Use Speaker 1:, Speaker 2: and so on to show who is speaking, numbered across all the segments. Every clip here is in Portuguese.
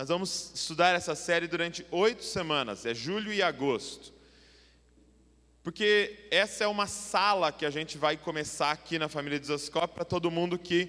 Speaker 1: nós vamos estudar essa série durante oito semanas, é julho e agosto. Porque essa é uma sala que a gente vai começar aqui na família de Zascope para todo mundo que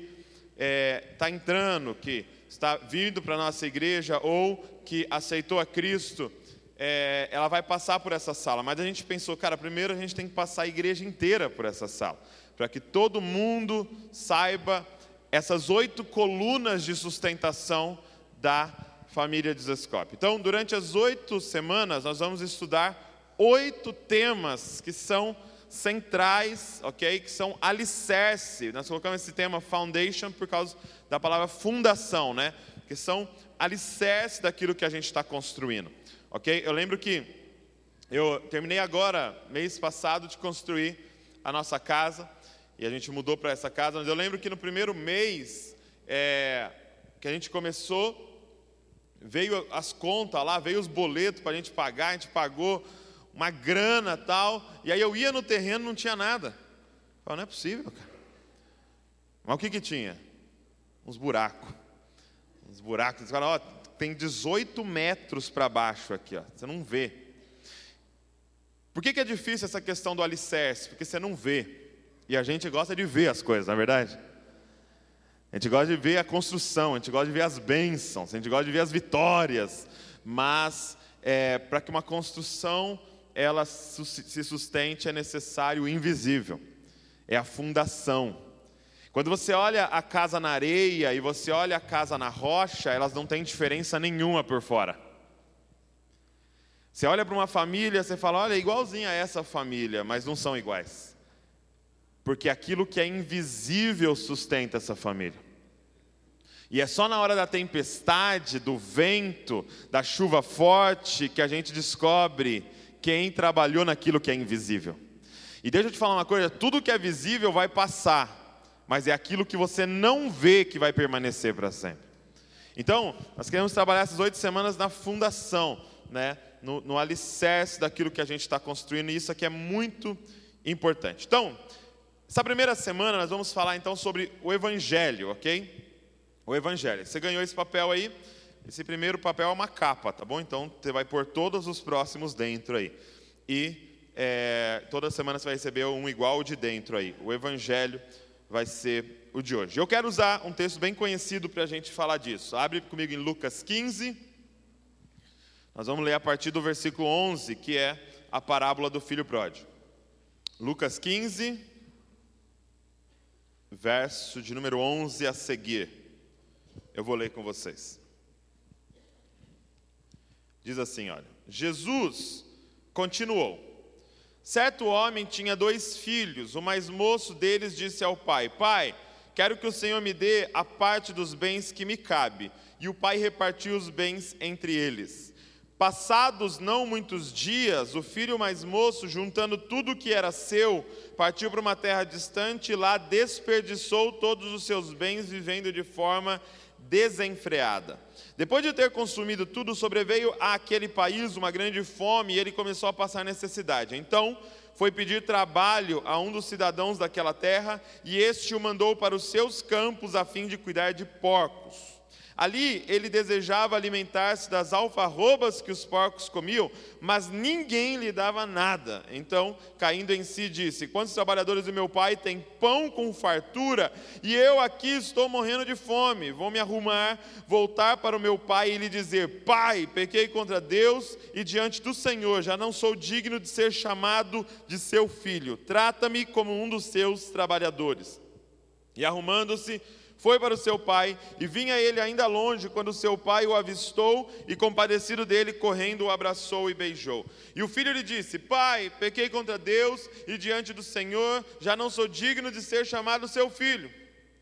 Speaker 1: está é, tá entrando, que está vindo para a nossa igreja ou que aceitou a Cristo, é, ela vai passar por essa sala. Mas a gente pensou, cara, primeiro a gente tem que passar a igreja inteira por essa sala, para que todo mundo saiba essas oito colunas de sustentação da família de Zascope. Então, durante as oito semanas, nós vamos estudar oito temas que são centrais, ok? Que são alicerce. Nós colocamos esse tema foundation por causa da palavra fundação, né? Que são alicerce daquilo que a gente está construindo, ok? Eu lembro que eu terminei agora, mês passado, de construir a nossa casa e a gente mudou para essa casa. Mas eu lembro que no primeiro mês é, que a gente começou, veio as contas lá, veio os boletos para a gente pagar, a gente pagou uma grana tal, e aí eu ia no terreno não tinha nada. Eu falei, não é possível, cara. Mas o que que tinha? Uns buracos. Uns buracos. Você fala, ó, tem 18 metros para baixo aqui, ó. Você não vê. Por que, que é difícil essa questão do alicerce? Porque você não vê. E a gente gosta de ver as coisas, não é verdade? A gente gosta de ver a construção, a gente gosta de ver as bênçãos, a gente gosta de ver as vitórias. Mas é, para que uma construção ela se sustente é necessário o invisível, é a fundação. Quando você olha a casa na areia e você olha a casa na rocha, elas não têm diferença nenhuma por fora. Você olha para uma família, você fala, olha, é igualzinha a essa família, mas não são iguais. Porque aquilo que é invisível sustenta essa família. E é só na hora da tempestade, do vento, da chuva forte, que a gente descobre quem trabalhou naquilo que é invisível. E deixa eu te falar uma coisa: tudo que é visível vai passar, mas é aquilo que você não vê que vai permanecer para sempre. Então, nós queremos trabalhar essas oito semanas na fundação, né? no, no alicerce daquilo que a gente está construindo, e isso aqui é muito importante. Então, essa primeira semana nós vamos falar então sobre o Evangelho, ok? O Evangelho. Você ganhou esse papel aí? Esse primeiro papel é uma capa, tá bom? Então você vai pôr todos os próximos dentro aí. E é, toda semana você vai receber um igual de dentro aí. O Evangelho vai ser o de hoje. Eu quero usar um texto bem conhecido para a gente falar disso. Abre comigo em Lucas 15. Nós vamos ler a partir do versículo 11, que é a parábola do filho pródigo. Lucas 15, verso de número 11 a seguir. Eu vou ler com vocês. Diz assim, olha: Jesus continuou. Certo homem tinha dois filhos. O mais moço deles disse ao pai: Pai, quero que o Senhor me dê a parte dos bens que me cabe. E o pai repartiu os bens entre eles. Passados não muitos dias, o filho mais moço, juntando tudo o que era seu, partiu para uma terra distante e lá desperdiçou todos os seus bens, vivendo de forma desenfreada. Depois de ter consumido tudo, sobreveio àquele país uma grande fome e ele começou a passar necessidade. Então, foi pedir trabalho a um dos cidadãos daquela terra e este o mandou para os seus campos a fim de cuidar de porcos. Ali ele desejava alimentar-se das alfarrobas que os porcos comiam, mas ninguém lhe dava nada. Então, caindo em si, disse: Quantos trabalhadores do meu pai têm pão com fartura, e eu aqui estou morrendo de fome? Vou me arrumar, voltar para o meu pai e lhe dizer: Pai, pequei contra Deus e diante do Senhor, já não sou digno de ser chamado de seu filho. Trata-me como um dos seus trabalhadores. E arrumando-se, foi para o seu pai, e vinha ele ainda longe, quando seu pai o avistou, e compadecido dele, correndo, o abraçou e beijou. E o filho lhe disse: Pai, pequei contra Deus e diante do Senhor, já não sou digno de ser chamado seu filho.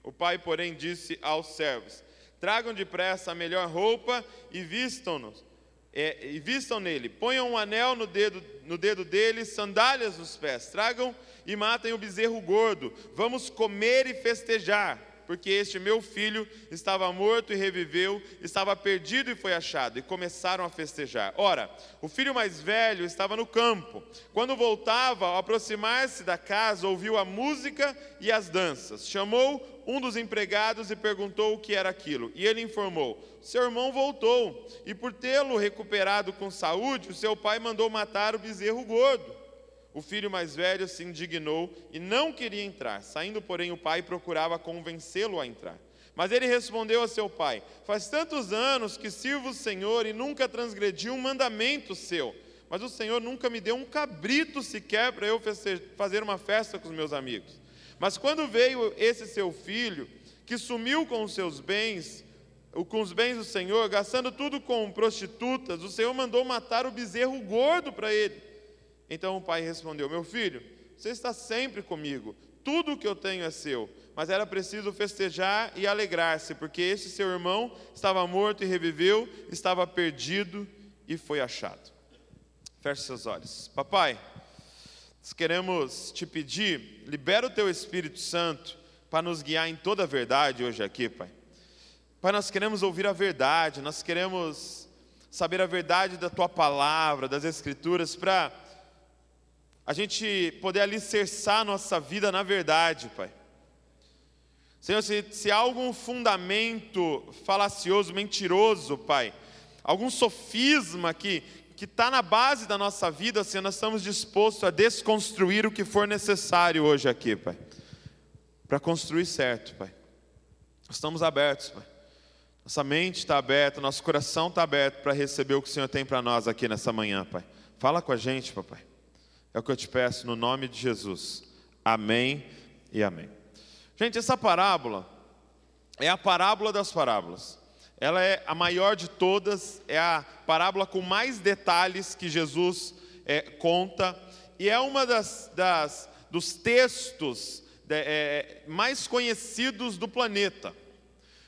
Speaker 1: O pai, porém, disse aos servos: Tragam depressa a melhor roupa e vistam-nos. É, e vistam nele, ponham um anel no dedo, no dedo dele, sandálias nos pés, tragam e matem o bezerro gordo, vamos comer e festejar porque este meu filho estava morto e reviveu, estava perdido e foi achado. E começaram a festejar. Ora, o filho mais velho estava no campo. Quando voltava, ao aproximar-se da casa, ouviu a música e as danças. Chamou um dos empregados e perguntou o que era aquilo. E ele informou: Seu irmão voltou, e por tê-lo recuperado com saúde, o seu pai mandou matar o bezerro gordo. O filho mais velho se indignou e não queria entrar. Saindo, porém, o pai procurava convencê-lo a entrar. Mas ele respondeu a seu pai: Faz tantos anos que sirvo o Senhor e nunca transgredi um mandamento seu. Mas o Senhor nunca me deu um cabrito sequer para eu fazer uma festa com os meus amigos. Mas quando veio esse seu filho, que sumiu com os seus bens, com os bens do Senhor, gastando tudo com prostitutas, o Senhor mandou matar o bezerro gordo para ele. Então o pai respondeu: Meu filho, você está sempre comigo, tudo o que eu tenho é seu. Mas era preciso festejar e alegrar-se, porque este seu irmão estava morto e reviveu, estava perdido e foi achado. Feche seus olhos. Papai, nós queremos te pedir, libera o teu Espírito Santo para nos guiar em toda a verdade hoje aqui, Pai. Pai, nós queremos ouvir a verdade, nós queremos saber a verdade da tua palavra, das Escrituras, para a gente poder alicerçar nossa vida na verdade, Pai. Senhor, se, se há algum fundamento falacioso, mentiroso, Pai, algum sofisma que está na base da nossa vida, Senhor, nós estamos dispostos a desconstruir o que for necessário hoje aqui, Pai, para construir certo, Pai. Estamos abertos, Pai. Nossa mente está aberta, nosso coração está aberto para receber o que o Senhor tem para nós aqui nessa manhã, Pai. Fala com a gente, papai. É o que eu te peço no nome de Jesus. Amém e amém. Gente, essa parábola é a parábola das parábolas. Ela é a maior de todas, é a parábola com mais detalhes que Jesus é, conta, e é uma das, das dos textos de, é, mais conhecidos do planeta.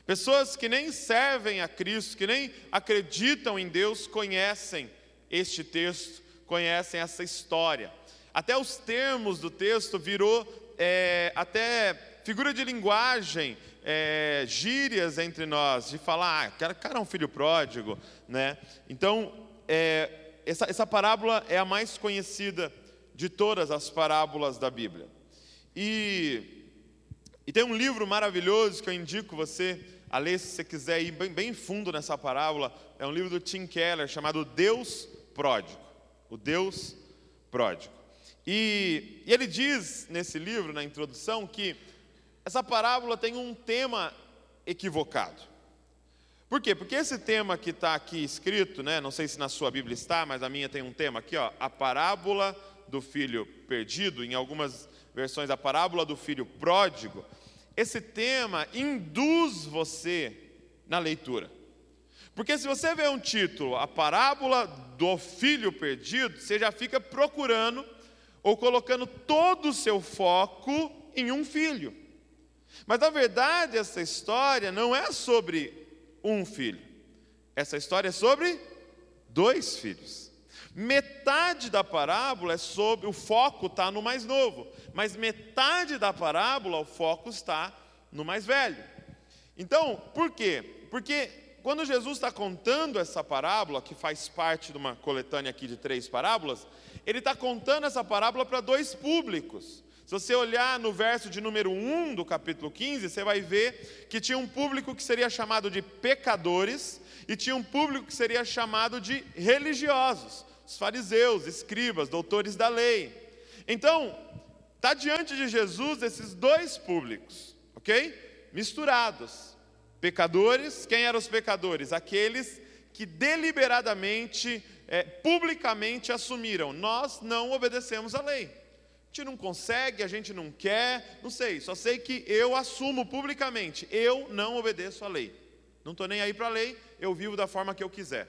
Speaker 1: Pessoas que nem servem a Cristo, que nem acreditam em Deus, conhecem este texto conhecem essa história. Até os termos do texto virou é, até figura de linguagem, é, gírias entre nós, de falar, ah, cara, é um filho pródigo, né? Então, é, essa, essa parábola é a mais conhecida de todas as parábolas da Bíblia. E, e tem um livro maravilhoso que eu indico você a ler se você quiser ir bem, bem fundo nessa parábola. É um livro do Tim Keller chamado Deus Pródigo o Deus pródigo. E, e ele diz nesse livro, na introdução, que essa parábola tem um tema equivocado. Por quê? Porque esse tema que está aqui escrito, né, não sei se na sua Bíblia está, mas a minha tem um tema aqui, ó, a parábola do filho perdido, em algumas versões a parábola do filho pródigo. Esse tema induz você na leitura. Porque se você vê um título, a parábola do filho perdido, você já fica procurando ou colocando todo o seu foco em um filho. Mas na verdade, essa história não é sobre um filho. Essa história é sobre dois filhos. Metade da parábola é sobre, o foco está no mais novo, mas metade da parábola, o foco está no mais velho. Então, por quê? Porque quando Jesus está contando essa parábola, que faz parte de uma coletânea aqui de três parábolas, ele está contando essa parábola para dois públicos. Se você olhar no verso de número 1 do capítulo 15, você vai ver que tinha um público que seria chamado de pecadores e tinha um público que seria chamado de religiosos, os fariseus, escribas, doutores da lei. Então, está diante de Jesus esses dois públicos, ok? Misturados. Pecadores, quem eram os pecadores? Aqueles que deliberadamente, é, publicamente assumiram: nós não obedecemos a lei. A gente não consegue, a gente não quer, não sei, só sei que eu assumo publicamente: eu não obedeço a lei. Não estou nem aí para a lei, eu vivo da forma que eu quiser.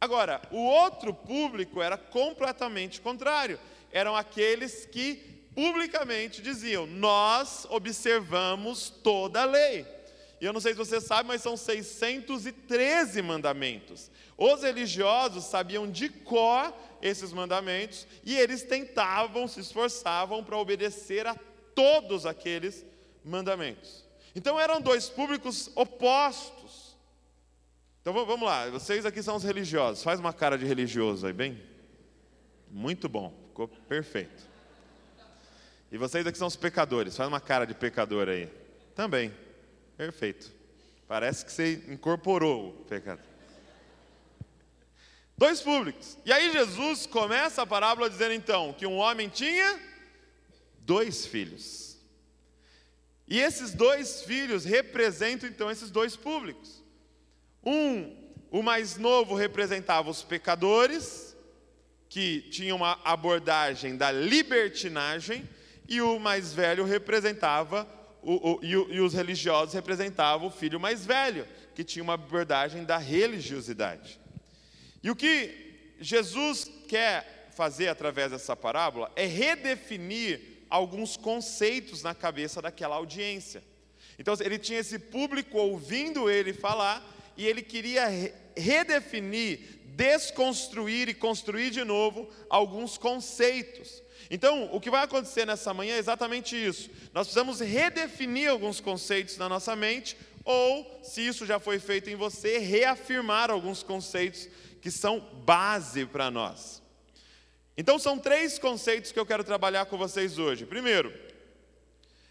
Speaker 1: Agora, o outro público era completamente contrário. Eram aqueles que publicamente diziam: nós observamos toda a lei. E eu não sei se você sabe, mas são 613 mandamentos. Os religiosos sabiam de cor esses mandamentos e eles tentavam, se esforçavam para obedecer a todos aqueles mandamentos. Então eram dois públicos opostos. Então vamos lá, vocês aqui são os religiosos. Faz uma cara de religioso aí, bem? Muito bom, ficou perfeito. E vocês aqui são os pecadores. Faz uma cara de pecador aí. Também. Perfeito. Parece que você incorporou o pecado. Dois públicos. E aí Jesus começa a parábola dizendo então que um homem tinha dois filhos. E esses dois filhos representam então esses dois públicos. Um, o mais novo representava os pecadores, que tinham uma abordagem da libertinagem, e o mais velho representava, o, o, e, e os religiosos representavam o filho mais velho, que tinha uma abordagem da religiosidade. E o que Jesus quer fazer através dessa parábola é redefinir alguns conceitos na cabeça daquela audiência. Então, ele tinha esse público ouvindo ele falar e ele queria redefinir, desconstruir e construir de novo alguns conceitos. Então, o que vai acontecer nessa manhã é exatamente isso. Nós precisamos redefinir alguns conceitos na nossa mente, ou, se isso já foi feito em você, reafirmar alguns conceitos que são base para nós. Então, são três conceitos que eu quero trabalhar com vocês hoje. Primeiro,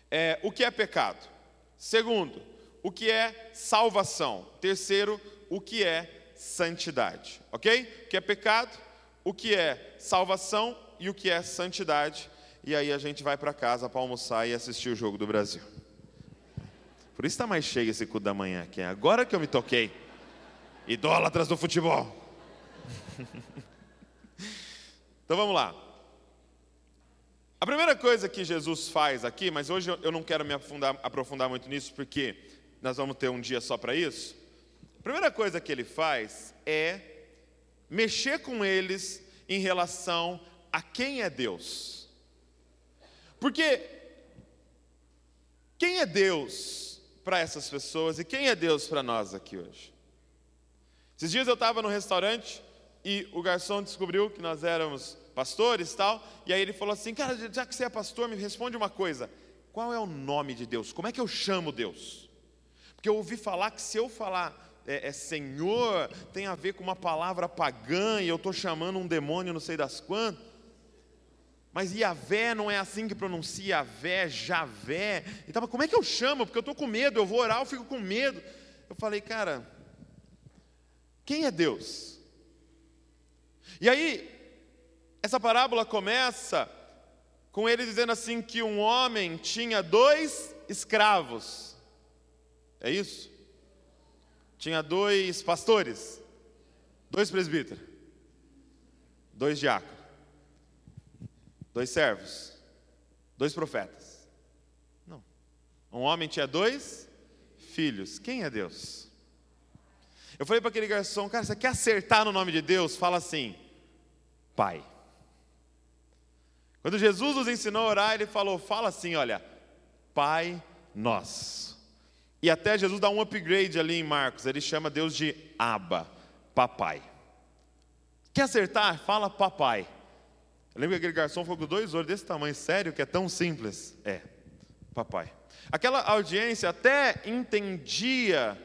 Speaker 1: é, o que é pecado. Segundo, o que é salvação. Terceiro, o que é santidade. Ok? O que é pecado, o que é salvação e o que é santidade. E aí a gente vai para casa para almoçar e assistir o jogo do Brasil. Por isso está mais cheio esse cu da manhã aqui. Agora que eu me toquei. Idólatras do futebol. então vamos lá. A primeira coisa que Jesus faz aqui, mas hoje eu não quero me afundar, aprofundar muito nisso, porque nós vamos ter um dia só para isso. A primeira coisa que ele faz é mexer com eles em relação a quem é Deus. Porque quem é Deus para essas pessoas e quem é Deus para nós aqui hoje? Esses dias eu estava no restaurante e o garçom descobriu que nós éramos pastores e tal, e aí ele falou assim: Cara, já que você é pastor, me responde uma coisa: qual é o nome de Deus? Como é que eu chamo Deus? Porque eu ouvi falar que se eu falar é, é Senhor, tem a ver com uma palavra pagã, e eu estou chamando um demônio, não sei das quantas. Mas Iavé não é assim que pronuncia Iavé, Javé. Então, como é que eu chamo? Porque eu estou com medo, eu vou orar, eu fico com medo. Eu falei, cara, quem é Deus? E aí, essa parábola começa com ele dizendo assim que um homem tinha dois escravos. É isso? Tinha dois pastores, dois presbíteros, dois diáconos, dois servos, dois profetas. Não. Um homem tinha dois filhos. Quem é Deus? Eu falei para aquele garçom, cara, você quer acertar no nome de Deus? Fala assim: Pai. Quando Jesus nos ensinou a orar, ele falou: fala assim, olha, Pai nosso. E até Jesus dá um upgrade ali em Marcos, ele chama Deus de Abba, papai. Quer acertar? Fala papai. Eu lembro que aquele garçom falou com dois olhos desse tamanho, sério, que é tão simples. É, papai. Aquela audiência até entendia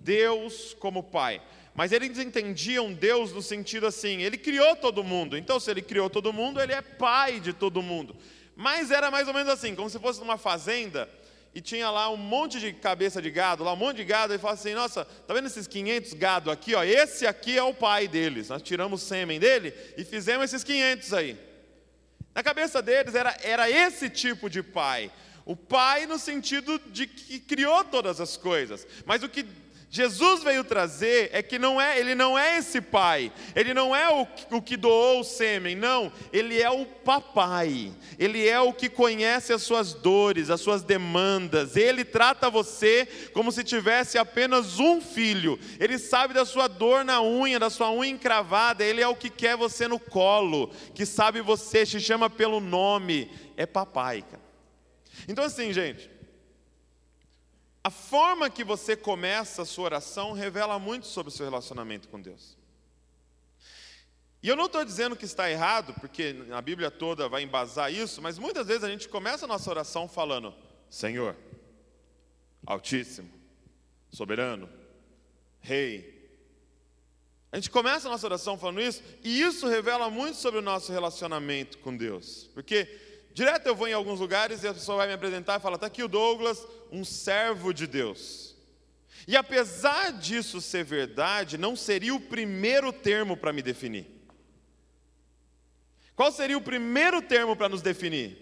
Speaker 1: Deus como pai, mas eles entendiam Deus no sentido assim: Ele criou todo mundo, então se Ele criou todo mundo, Ele é pai de todo mundo. Mas era mais ou menos assim, como se fosse numa fazenda e tinha lá um monte de cabeça de gado, lá um monte de gado, e fala assim: Nossa, tá vendo esses 500 gado aqui? Ó, esse aqui é o pai deles. Nós tiramos o sêmen dele e fizemos esses 500 aí. Na cabeça deles era, era esse tipo de pai. O pai no sentido de que criou todas as coisas. Mas o que Jesus veio trazer é que não é, ele não é esse pai, ele não é o, o que doou o sêmen, não, ele é o papai, ele é o que conhece as suas dores, as suas demandas, ele trata você como se tivesse apenas um filho, ele sabe da sua dor na unha, da sua unha encravada, ele é o que quer você no colo, que sabe você, te chama pelo nome, é papai, cara. Então assim, gente, a forma que você começa a sua oração revela muito sobre o seu relacionamento com Deus. E eu não estou dizendo que está errado, porque a Bíblia toda vai embasar isso, mas muitas vezes a gente começa a nossa oração falando: Senhor, Altíssimo, Soberano, Rei. A gente começa a nossa oração falando isso, e isso revela muito sobre o nosso relacionamento com Deus. Porque direto eu vou em alguns lugares e a pessoa vai me apresentar e fala: está aqui o Douglas, um servo de Deus. E apesar disso ser verdade, não seria o primeiro termo para me definir. Qual seria o primeiro termo para nos definir?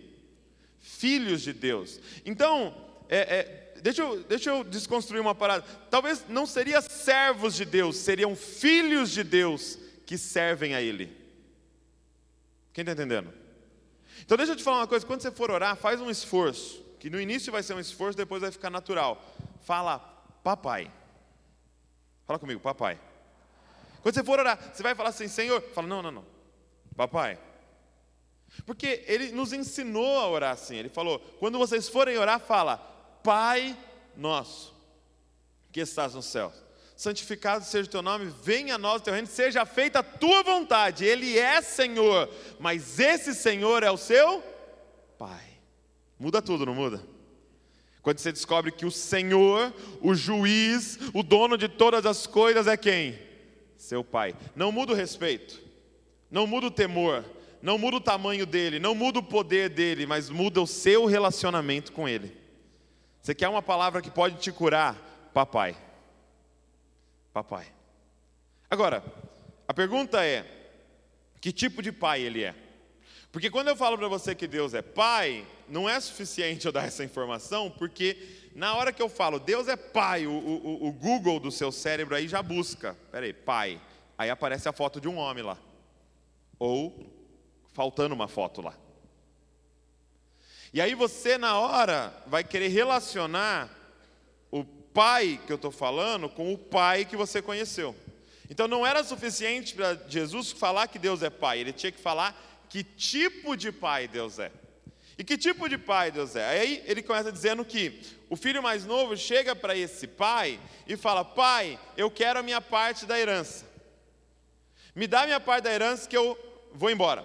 Speaker 1: Filhos de Deus. Então, é, é, deixa, eu, deixa eu desconstruir uma parada. Talvez não seria servos de Deus, seriam filhos de Deus que servem a Ele. Quem está entendendo? Então deixa eu te falar uma coisa, quando você for orar, faz um esforço, que no início vai ser um esforço, depois vai ficar natural. Fala, papai. Fala comigo, papai. Quando você for orar, você vai falar assim, Senhor, fala, não, não, não. Papai. Porque ele nos ensinou a orar assim. Ele falou: quando vocês forem orar, fala, Pai nosso, que estás no céu. Santificado seja o teu nome, venha a nós o teu reino, seja feita a tua vontade. Ele é Senhor, mas esse Senhor é o seu Pai. Muda tudo, não muda? Quando você descobre que o Senhor, o juiz, o dono de todas as coisas é quem? Seu Pai. Não muda o respeito, não muda o temor, não muda o tamanho dele, não muda o poder dele, mas muda o seu relacionamento com ele. Você quer uma palavra que pode te curar? Papai. Papai. Agora, a pergunta é: que tipo de pai ele é? Porque quando eu falo para você que Deus é pai, não é suficiente eu dar essa informação, porque na hora que eu falo Deus é pai, o, o, o Google do seu cérebro aí já busca, peraí, pai. Aí aparece a foto de um homem lá. Ou faltando uma foto lá. E aí você, na hora, vai querer relacionar o pai que eu estou falando com o pai que você conheceu. Então não era suficiente para Jesus falar que Deus é pai, ele tinha que falar que tipo de pai Deus é. E que tipo de pai Deus é? Aí ele começa dizendo que o filho mais novo chega para esse pai e fala: Pai, eu quero a minha parte da herança. Me dá a minha parte da herança que eu vou embora.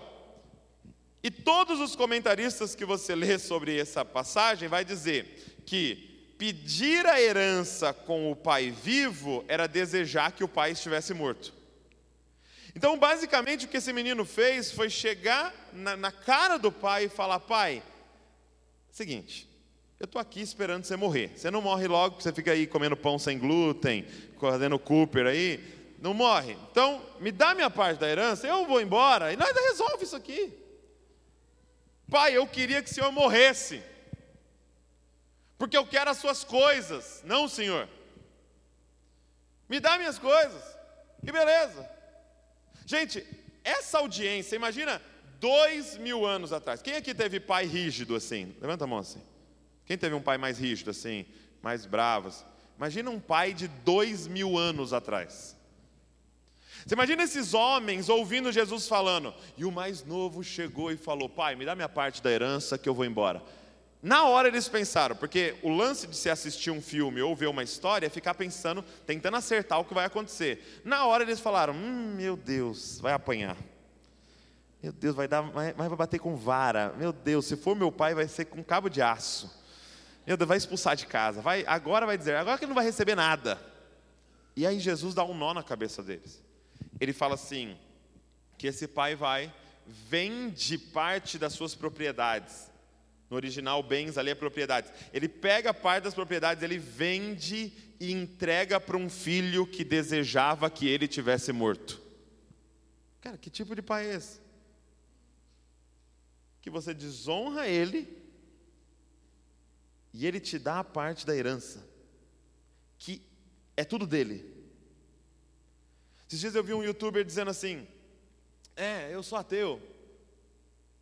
Speaker 1: E todos os comentaristas que você lê sobre essa passagem vai dizer que pedir a herança com o pai vivo era desejar que o pai estivesse morto. Então, basicamente, o que esse menino fez foi chegar na, na cara do pai e falar: Pai, seguinte, eu estou aqui esperando você morrer. Você não morre logo, você fica aí comendo pão sem glúten, fazendo Cooper aí. Não morre. Então, me dá minha parte da herança, eu vou embora e nós resolve isso aqui. Pai, eu queria que o Senhor morresse, porque eu quero as suas coisas, não Senhor. Me dá minhas coisas, e beleza. Gente, essa audiência, imagina dois mil anos atrás. Quem aqui teve pai rígido assim? Levanta a mão assim. Quem teve um pai mais rígido assim, mais bravo? Assim? Imagina um pai de dois mil anos atrás. Você imagina esses homens ouvindo Jesus falando, e o mais novo chegou e falou: Pai, me dá minha parte da herança que eu vou embora. Na hora eles pensaram, porque o lance de se assistir um filme ou ver uma história é ficar pensando, tentando acertar o que vai acontecer. Na hora eles falaram: Hum, meu Deus, vai apanhar. Meu Deus, vai dar, mas vai bater com vara. Meu Deus, se for meu pai, vai ser com cabo de aço. Meu Deus, vai expulsar de casa. Vai, agora vai dizer, agora que ele não vai receber nada. E aí Jesus dá um nó na cabeça deles. Ele fala assim: que esse pai vai, vende parte das suas propriedades no original, bens ali é propriedades. Ele pega parte das propriedades, ele vende e entrega para um filho que desejava que ele tivesse morto. Cara, que tipo de pai é esse? Que você desonra ele e ele te dá a parte da herança, que é tudo dele. Esses dias eu vi um youtuber dizendo assim: É, eu sou ateu.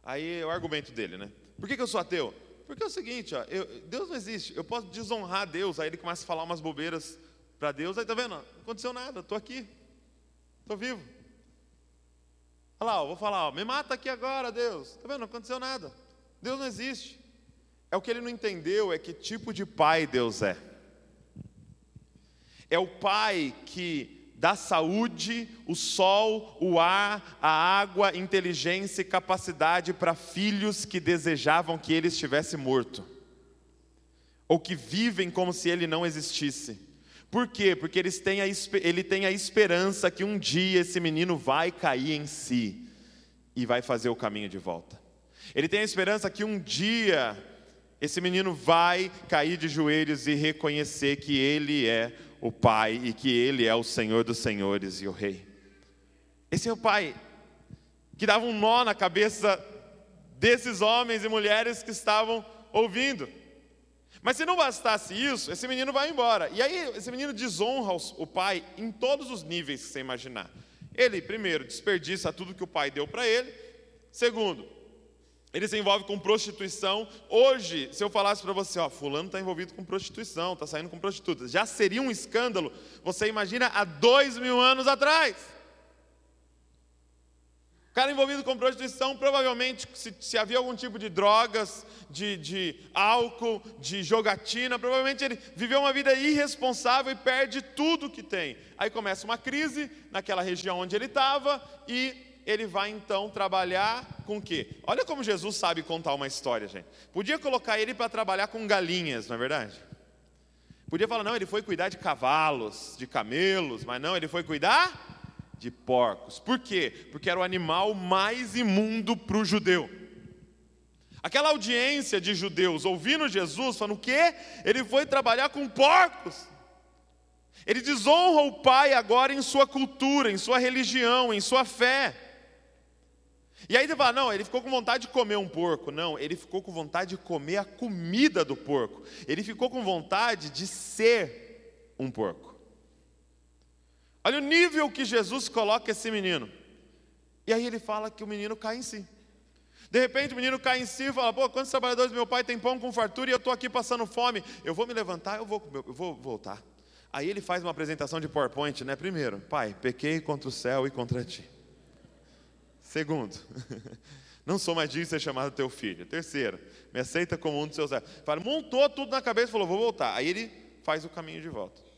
Speaker 1: Aí é o argumento dele, né? Por que, que eu sou ateu? Porque é o seguinte, ó, eu, Deus não existe. Eu posso desonrar Deus, aí ele começa a falar umas bobeiras para Deus, aí tá vendo? Não aconteceu nada, estou aqui, estou vivo. Olha lá, ó, vou falar, ó, me mata aqui agora, Deus. Tá vendo? Não aconteceu nada. Deus não existe. É o que ele não entendeu, é que tipo de pai Deus é. É o pai que da saúde, o sol, o ar, a água, inteligência e capacidade para filhos que desejavam que ele estivesse morto. ou que vivem como se ele não existisse. Por quê? Porque eles têm a, ele tem a esperança que um dia esse menino vai cair em si e vai fazer o caminho de volta. Ele tem a esperança que um dia esse menino vai cair de joelhos e reconhecer que ele é o Pai e que ele é o Senhor dos Senhores e o Rei. Esse é o Pai que dava um nó na cabeça desses homens e mulheres que estavam ouvindo. Mas se não bastasse isso, esse menino vai embora. E aí, esse menino desonra o pai em todos os níveis que você imaginar. Ele, primeiro, desperdiça tudo que o pai deu para ele. Segundo, ele se envolve com prostituição. Hoje, se eu falasse para você, ó, fulano está envolvido com prostituição, está saindo com prostitutas, já seria um escândalo. Você imagina há dois mil anos atrás. O cara envolvido com prostituição, provavelmente, se, se havia algum tipo de drogas, de, de, álcool, de jogatina, provavelmente ele viveu uma vida irresponsável e perde tudo que tem. Aí começa uma crise naquela região onde ele estava e ele vai então trabalhar com o quê? Olha como Jesus sabe contar uma história, gente. Podia colocar ele para trabalhar com galinhas, não é verdade? Podia falar, não, ele foi cuidar de cavalos, de camelos, mas não, ele foi cuidar de porcos. Por quê? Porque era o animal mais imundo para o judeu. Aquela audiência de judeus ouvindo Jesus, falando o quê? Ele foi trabalhar com porcos. Ele desonra o pai agora em sua cultura, em sua religião, em sua fé. E aí ele fala: não, ele ficou com vontade de comer um porco. Não, ele ficou com vontade de comer a comida do porco. Ele ficou com vontade de ser um porco. Olha o nível que Jesus coloca esse menino. E aí ele fala que o menino cai em si. De repente o menino cai em si e fala: Pô, quantos trabalhadores do meu pai têm pão com fartura e eu estou aqui passando fome? Eu vou me levantar, eu vou, eu vou voltar. Aí ele faz uma apresentação de PowerPoint, né? Primeiro, pai, pequei contra o céu e contra ti. Segundo, não sou mais digno de ser chamado teu filho. Terceiro, me aceita como um dos seus servos. Montou tudo na cabeça e falou: Vou voltar. Aí ele faz o caminho de volta.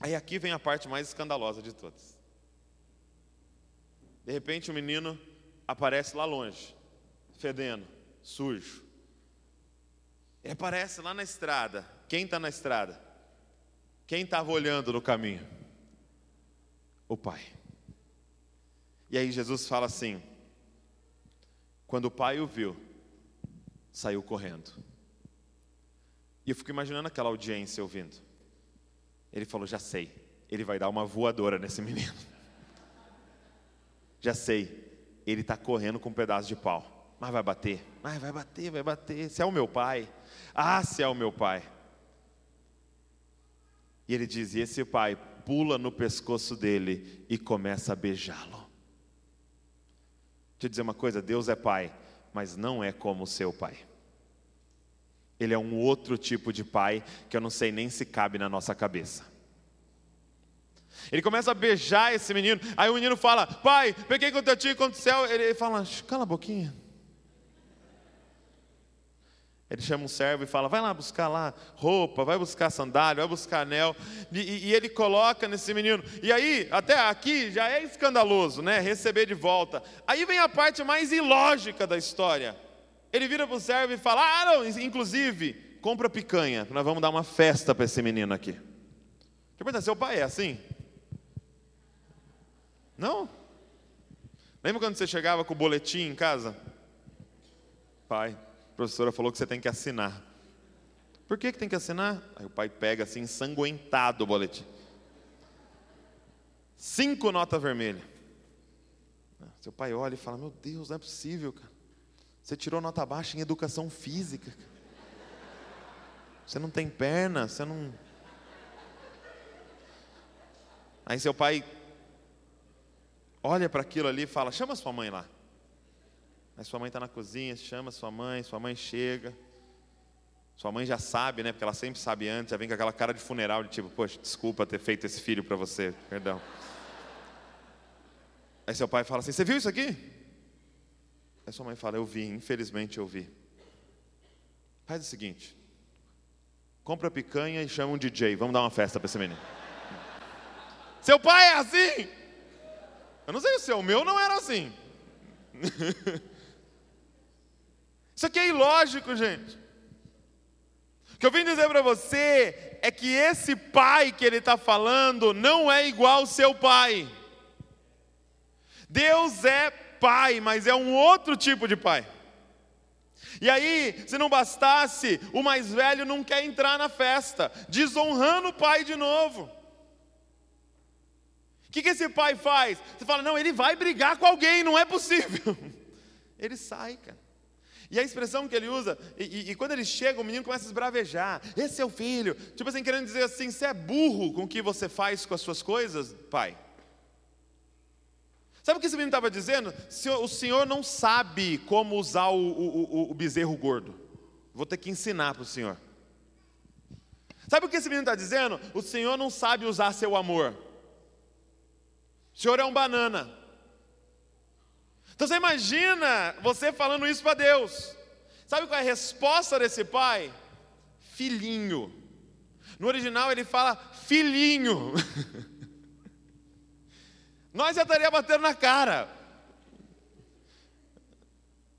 Speaker 1: Aí aqui vem a parte mais escandalosa de todas. De repente o menino aparece lá longe, fedendo, sujo. Ele aparece lá na estrada. Quem está na estrada? Quem estava olhando no caminho? O pai. E aí Jesus fala assim: quando o pai o viu, saiu correndo. E eu fico imaginando aquela audiência ouvindo. Ele falou: Já sei, ele vai dar uma voadora nesse menino. Já sei, ele está correndo com um pedaço de pau. Mas vai bater, mas vai bater, vai bater. Se é o meu pai, ah, se é o meu pai. E ele diz: E esse pai pula no pescoço dele e começa a beijá-lo. Deixa eu dizer uma coisa: Deus é pai, mas não é como o seu pai. Ele é um outro tipo de pai que eu não sei nem se cabe na nossa cabeça. Ele começa a beijar esse menino. Aí o menino fala: Pai, peguei contra ti e contra o céu. Ele fala: Cala a boquinha. Ele chama um servo e fala: Vai lá buscar lá roupa, vai buscar sandália, vai buscar anel. E, e, ele coloca nesse menino. E aí, até aqui já é escandaloso, né? Receber de volta. Aí vem a parte mais ilógica da história. Ele vira para o servo e fala: Ah, não, inclusive, compra picanha, nós vamos dar uma festa para esse menino aqui. Deixa eu perguntar, seu pai é assim? Não? Lembra quando você chegava com o boletim em casa? Pai, a professora falou que você tem que assinar. Por que, que tem que assinar? Aí o pai pega assim, ensanguentado o boletim. Cinco notas vermelhas. Seu pai olha e fala: Meu Deus, não é possível, cara. Você tirou nota baixa em educação física. Você não tem perna, você não. Aí seu pai olha para aquilo ali e fala: chama sua mãe lá. Aí sua mãe está na cozinha, chama sua mãe, sua mãe chega. Sua mãe já sabe, né? Porque ela sempre sabe antes, já vem com aquela cara de funeral, de tipo, poxa, desculpa ter feito esse filho para você, perdão. Aí seu pai fala assim: Você viu isso aqui? Aí sua mãe fala: Eu vi, infelizmente eu vi. Faz o seguinte: compra picanha e chama um DJ, vamos dar uma festa para esse menino. Seu pai é assim? Eu não sei o seu, o meu não era assim. Isso aqui é ilógico, gente. O que eu vim dizer para você é que esse pai que ele está falando não é igual ao seu pai. Deus é pai, mas é um outro tipo de pai. E aí, se não bastasse, o mais velho não quer entrar na festa, desonrando o pai de novo. O que, que esse pai faz? Você fala, não, ele vai brigar com alguém, não é possível. Ele sai, cara. E a expressão que ele usa, e, e, e, quando ele chega, o menino começa a esbravejar. Esse é o filho. Tipo assim, querendo dizer assim: você é burro com o que você faz com as suas coisas, pai? Sabe o que esse menino estava dizendo? O senhor não sabe como usar o, o, o bezerro gordo. Vou ter que ensinar para o senhor. Sabe o que esse menino está dizendo? O senhor não sabe usar seu amor. O senhor é um banana. Então você imagina você falando isso para Deus. Sabe qual é a resposta desse pai? Filhinho. No original ele fala filhinho. Nós já estaria batendo na cara.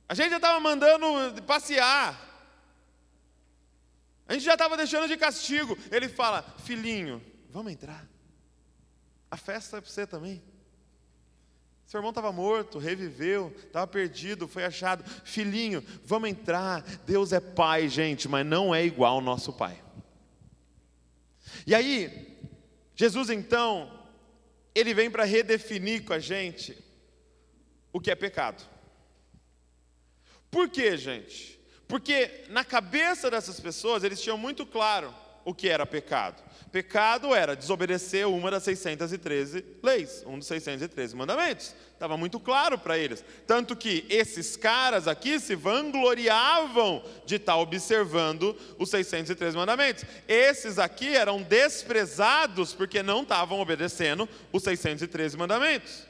Speaker 1: A gente já estava mandando passear. A gente já estava deixando de castigo. Ele fala: Filhinho, vamos entrar. A festa é para você também. Seu irmão estava morto, reviveu, estava perdido, foi achado. Filhinho, vamos entrar. Deus é pai, gente, mas não é igual ao nosso pai. E aí, Jesus então, ele vem para redefinir com a gente o que é pecado. Por quê, gente? Porque na cabeça dessas pessoas, eles tinham muito claro o que era pecado. Pecado era desobedecer uma das 613 leis, um dos 613 mandamentos. Estava muito claro para eles. Tanto que esses caras aqui se vangloriavam de estar observando os 613 mandamentos. Esses aqui eram desprezados porque não estavam obedecendo os 613 mandamentos.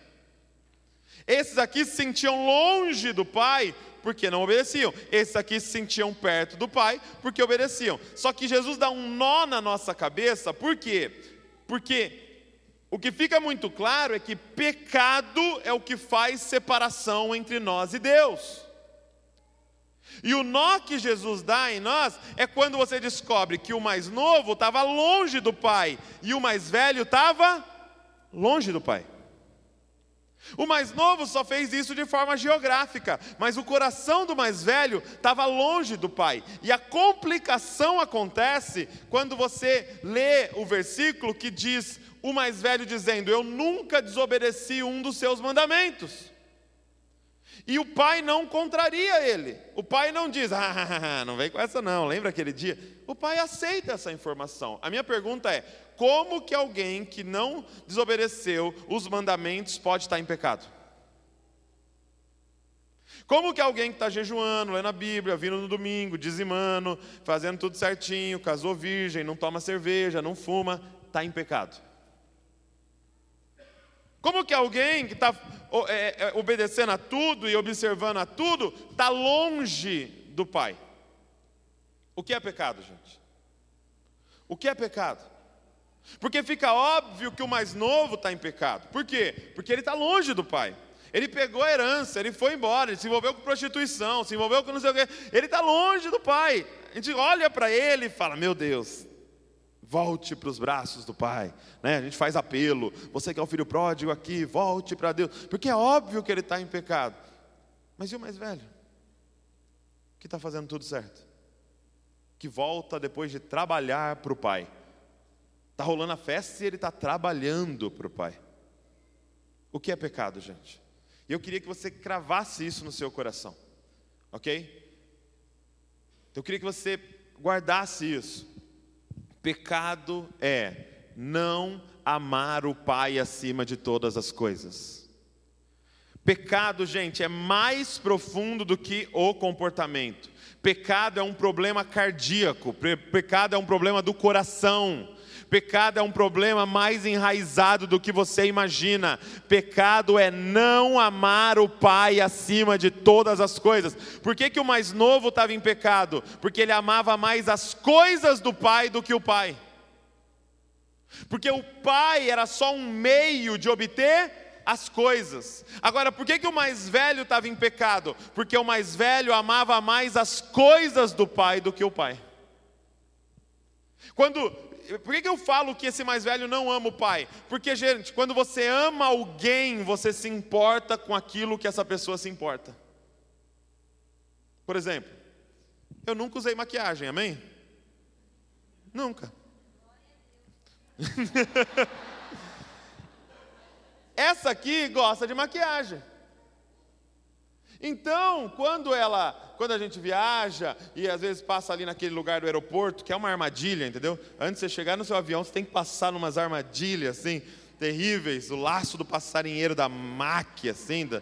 Speaker 1: Esses aqui se sentiam longe do Pai porque não obedeciam. Esses aqui se sentiam perto do Pai porque obedeciam. Só que Jesus dá um nó na nossa cabeça, por quê? Porque o que fica muito claro é que pecado é o que faz separação entre nós e Deus. E o nó que Jesus dá em nós é quando você descobre que o mais novo estava longe do Pai e o mais velho estava longe do Pai. O mais novo só fez isso de forma geográfica, mas o coração do mais velho estava longe do pai. E a complicação acontece quando você lê o versículo que diz: o mais velho dizendo, Eu nunca desobedeci um dos seus mandamentos. E o pai não contraria ele. O pai não diz, ah, não vem com essa não, lembra aquele dia? O pai aceita essa informação. A minha pergunta é: como que alguém que não desobedeceu os mandamentos pode estar em pecado? Como que alguém que está jejuando, lendo a Bíblia, vindo no domingo, dizimando, fazendo tudo certinho, casou virgem, não toma cerveja, não fuma, está em pecado? Como que alguém que está é, é, obedecendo a tudo e observando a tudo, está longe do Pai? O que é pecado, gente? O que é pecado? Porque fica óbvio que o mais novo está em pecado. Por quê? Porque ele está longe do pai. Ele pegou a herança, ele foi embora, ele se envolveu com prostituição, se envolveu com não sei o quê. Ele está longe do pai. A gente olha para ele e fala: Meu Deus, volte para os braços do pai. Né? A gente faz apelo. Você que é o filho pródigo aqui, volte para Deus. Porque é óbvio que ele está em pecado. Mas e o mais velho? Que está fazendo tudo certo? Que volta depois de trabalhar para o pai Está rolando a festa e ele está trabalhando para o Pai. O que é pecado, gente? E eu queria que você cravasse isso no seu coração, ok? Então, eu queria que você guardasse isso. Pecado é não amar o Pai acima de todas as coisas. Pecado, gente, é mais profundo do que o comportamento. Pecado é um problema cardíaco, pecado é um problema do coração. Pecado é um problema mais enraizado do que você imagina. Pecado é não amar o pai acima de todas as coisas. Por que, que o mais novo estava em pecado? Porque ele amava mais as coisas do pai do que o pai. Porque o pai era só um meio de obter as coisas. Agora, por que, que o mais velho estava em pecado? Porque o mais velho amava mais as coisas do pai do que o pai. Quando, por que, que eu falo que esse mais velho não ama o pai? Porque, gente, quando você ama alguém, você se importa com aquilo que essa pessoa se importa. Por exemplo, eu nunca usei maquiagem, amém? Nunca. Essa aqui gosta de maquiagem. Então, quando ela, quando a gente viaja e às vezes passa ali naquele lugar do aeroporto, que é uma armadilha, entendeu? Antes de você chegar no seu avião, você tem que passar numas armadilhas assim, terríveis, o laço do passarinheiro da máquina, assim, da...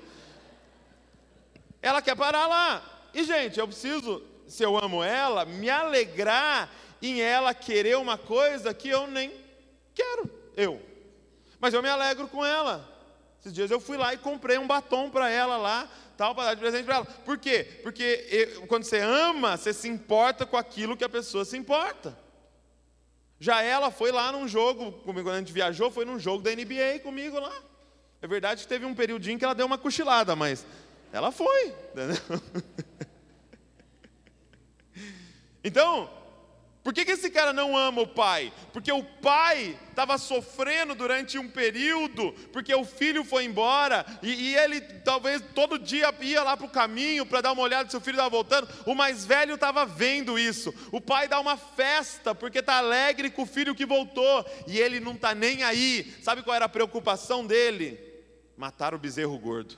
Speaker 1: ela quer parar lá. E gente, eu preciso, se eu amo ela, me alegrar em ela querer uma coisa que eu nem quero, eu. Mas eu me alegro com ela. Esses dias eu fui lá e comprei um batom para ela lá, tal, para dar de presente para ela. Por quê? Porque quando você ama, você se importa com aquilo que a pessoa se importa. Já ela foi lá num jogo, comigo, quando a gente viajou, foi num jogo da NBA comigo lá. É verdade que teve um periodinho que ela deu uma cochilada, mas ela foi. Entendeu? Então, por que, que esse cara não ama o pai? Porque o pai estava sofrendo durante um período, porque o filho foi embora, e, e ele talvez todo dia ia lá para o caminho para dar uma olhada se o filho estava voltando. O mais velho estava vendo isso. O pai dá uma festa porque está alegre com o filho que voltou, e ele não está nem aí. Sabe qual era a preocupação dele? Matar o bezerro gordo.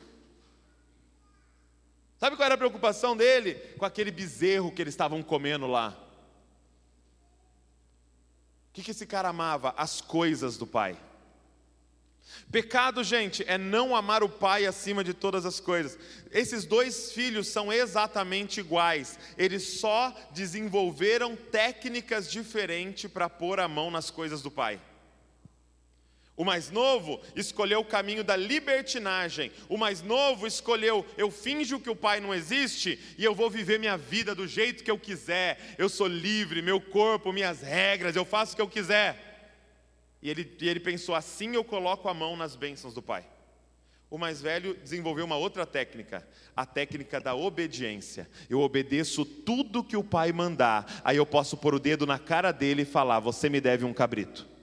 Speaker 1: Sabe qual era a preocupação dele? Com aquele bezerro que eles estavam comendo lá que, que esse cara amava? As coisas do pai. Pecado, gente, é não amar o pai acima de todas as coisas. Esses dois filhos são exatamente iguais, eles só desenvolveram técnicas diferentes para pôr a mão nas coisas do pai. O mais novo escolheu o caminho da libertinagem. O mais novo escolheu: eu finjo que o pai não existe e eu vou viver minha vida do jeito que eu quiser. Eu sou livre, meu corpo, minhas regras, eu faço o que eu quiser. E ele, e ele pensou: assim eu coloco a mão nas bênçãos do pai. O mais velho desenvolveu uma outra técnica, a técnica da obediência. Eu obedeço tudo que o pai mandar, aí eu posso pôr o dedo na cara dele e falar: Você me deve um cabrito.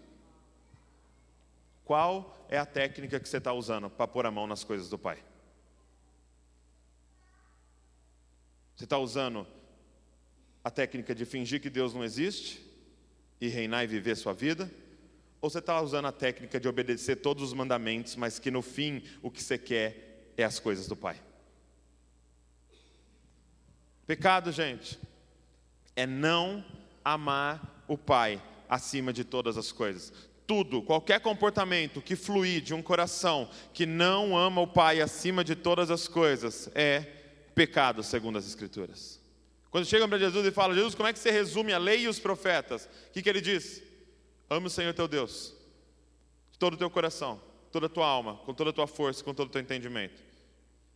Speaker 1: Qual é a técnica que você está usando para pôr a mão nas coisas do Pai? Você está usando a técnica de fingir que Deus não existe e reinar e viver sua vida? Ou você está usando a técnica de obedecer todos os mandamentos, mas que no fim o que você quer é as coisas do Pai? Pecado, gente, é não amar o Pai acima de todas as coisas tudo, qualquer comportamento que fluir de um coração que não ama o Pai acima de todas as coisas é pecado, segundo as Escrituras. Quando chegam para Jesus e falam, Jesus, como é que você resume a lei e os profetas? O que, que ele diz? Ame o Senhor teu Deus, de todo o teu coração, toda a tua alma, com toda a tua força, com todo o teu entendimento.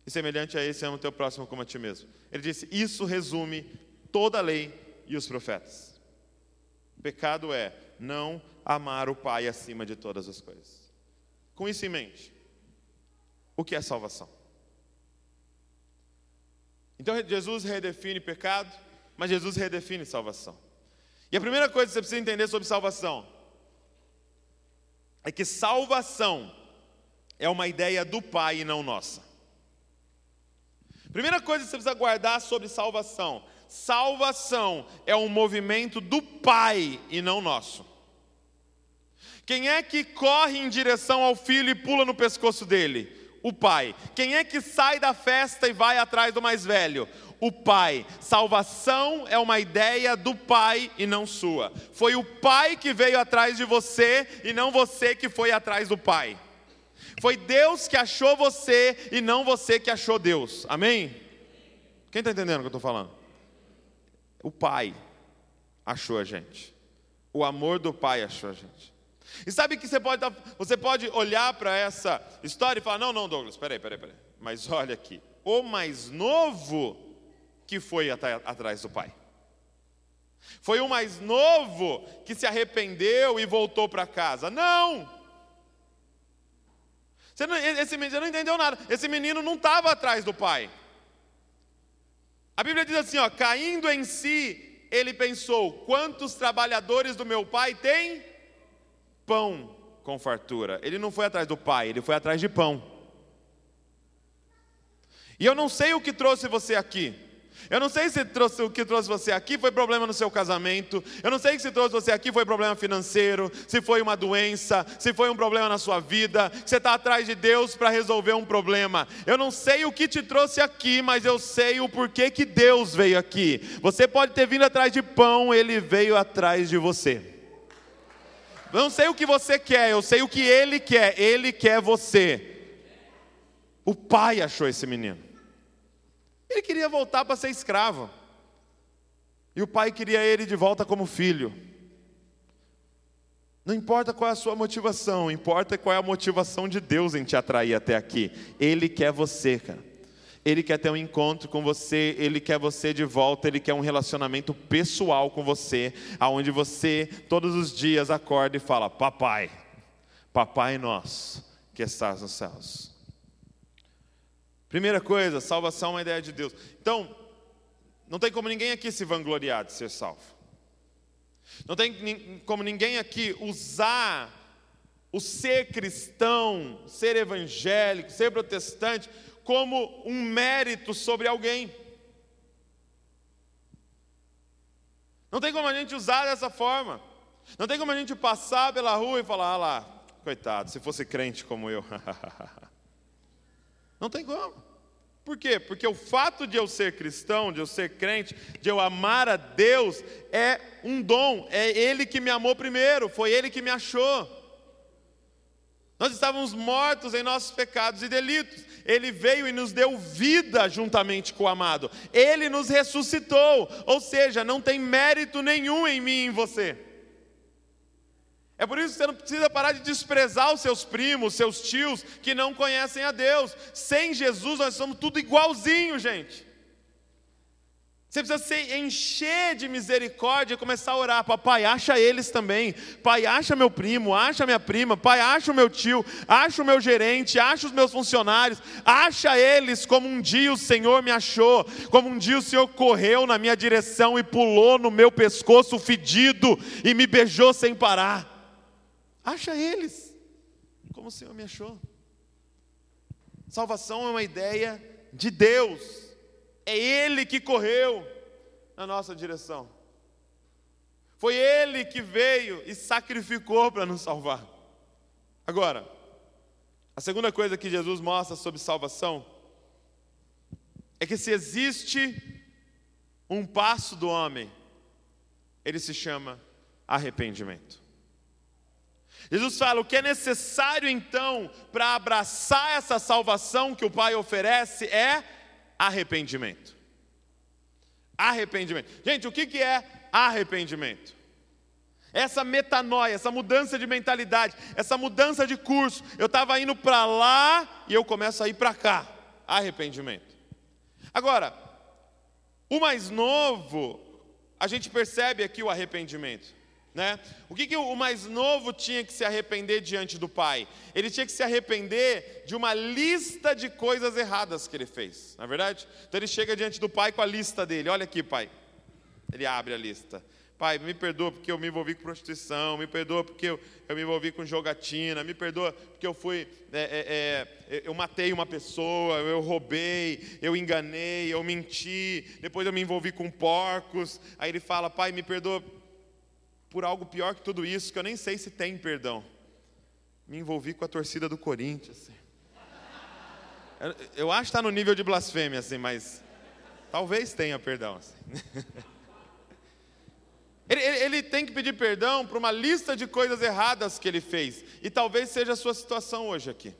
Speaker 1: E semelhante a esse, ama o teu próximo como a ti mesmo. Ele disse, isso resume toda a lei e os profetas. Pecado é não amar o Pai acima de todas as coisas. Com isso em mente, o que é salvação? Então Jesus redefine pecado, mas Jesus redefine salvação. E a primeira coisa que você precisa entender sobre salvação é que salvação é uma ideia do Pai e não nossa. Primeira coisa que você precisa guardar sobre salvação: salvação é um movimento do Pai e não nosso. Quem é que corre em direção ao filho e pula no pescoço dele? O pai. Quem é que sai da festa e vai atrás do mais velho? O pai. Salvação é uma ideia do pai e não sua. Foi o pai que veio atrás de você e não você que foi atrás do pai. Foi Deus que achou você e não você que achou Deus. Amém? Quem está entendendo o que eu estou falando? O pai achou a gente. O amor do pai achou a gente. E sabe que você pode, você pode olhar para essa história e falar: não, não, Douglas, peraí, peraí, peraí. Mas olha aqui, o mais novo que foi atrás do pai. Foi o mais novo que se arrependeu e voltou para casa. Não! Você não, esse menino não entendeu nada. Esse menino não estava atrás do pai. A Bíblia diz assim: ó, caindo em si, ele pensou: quantos trabalhadores do meu pai têm pão com fartura? Ele não foi atrás do pai, ele foi atrás de pão. E eu não sei o que trouxe você aqui. Eu não sei se trouxe, o que trouxe você aqui foi problema no seu casamento. Eu não sei se trouxe você aqui foi problema financeiro, se foi uma doença, se foi um problema na sua vida. Você está atrás de Deus para resolver um problema. Eu não sei o que te trouxe aqui, mas eu sei o porquê que Deus veio aqui. Você pode ter vindo atrás de pão, Ele veio atrás de você. Eu não sei o que você quer, eu sei o que Ele quer. Ele quer você. O pai achou esse menino. Queria voltar para ser escravo. E o pai queria ele de volta como filho. Não importa qual é a sua motivação, importa qual é a motivação de Deus em te atrair até aqui. Ele quer você, cara. Ele quer ter um encontro com você, ele quer você de volta, ele quer um relacionamento pessoal com você, aonde você todos os dias acorda e fala: "Papai, papai nosso, que estás nos céus". Primeira coisa, salvação é uma ideia de Deus. Então, não tem como ninguém aqui se vangloriar de ser salvo. Não tem como ninguém aqui usar o ser cristão, ser evangélico, ser protestante, como um mérito sobre alguém. Não tem como a gente usar dessa forma. Não tem como a gente passar pela rua e falar, ah lá, coitado, se fosse crente como eu. Não tem como. Por quê? Porque o fato de eu ser cristão, de eu ser crente, de eu amar a Deus, é um dom, é Ele que me amou primeiro, foi Ele que me achou. Nós estávamos mortos em nossos pecados e delitos. Ele veio e nos deu vida juntamente com o amado. Ele nos ressuscitou. Ou seja, não tem mérito nenhum em mim e em você. É por isso que você não precisa parar de desprezar os seus primos, seus tios que não conhecem a Deus. Sem Jesus nós somos tudo igualzinho, gente. Você precisa se encher de misericórdia e começar a orar. Papai, acha eles também. Pai, acha meu primo, acha minha prima. Pai, acha o meu tio, acha o meu gerente, acha os meus funcionários. Acha eles como um dia o Senhor me achou. Como um dia o Senhor correu na minha direção e pulou no meu pescoço fedido e me beijou sem parar. Acha eles, como o Senhor me achou. Salvação é uma ideia de Deus, é Ele que correu na nossa direção. Foi Ele que veio e sacrificou para nos salvar. Agora, a segunda coisa que Jesus mostra sobre salvação é que se existe um passo do homem, ele se chama arrependimento. Jesus fala: o que é necessário então para abraçar essa salvação que o Pai oferece é arrependimento. Arrependimento. Gente, o que é arrependimento? Essa metanoia, essa mudança de mentalidade, essa mudança de curso. Eu estava indo para lá e eu começo a ir para cá. Arrependimento. Agora, o mais novo, a gente percebe aqui o arrependimento. Né? O que, que o mais novo tinha que se arrepender diante do pai? Ele tinha que se arrepender de uma lista de coisas erradas que ele fez, na é verdade? Então ele chega diante do pai com a lista dele: Olha aqui, pai. Ele abre a lista. Pai, me perdoa porque eu me envolvi com prostituição, me perdoa porque eu, eu me envolvi com jogatina, me perdoa porque eu fui, é, é, é, eu matei uma pessoa, eu roubei, eu enganei, eu menti, depois eu me envolvi com porcos. Aí ele fala, pai, me perdoa por algo pior que tudo isso, que eu nem sei se tem perdão. Me envolvi com a torcida do Corinthians. Assim. Eu, eu acho que está no nível de blasfêmia, assim, mas talvez tenha perdão. Assim. Ele, ele, ele, tem que pedir perdão por uma lista de coisas erradas que ele fez. E talvez seja a sua situação hoje aqui.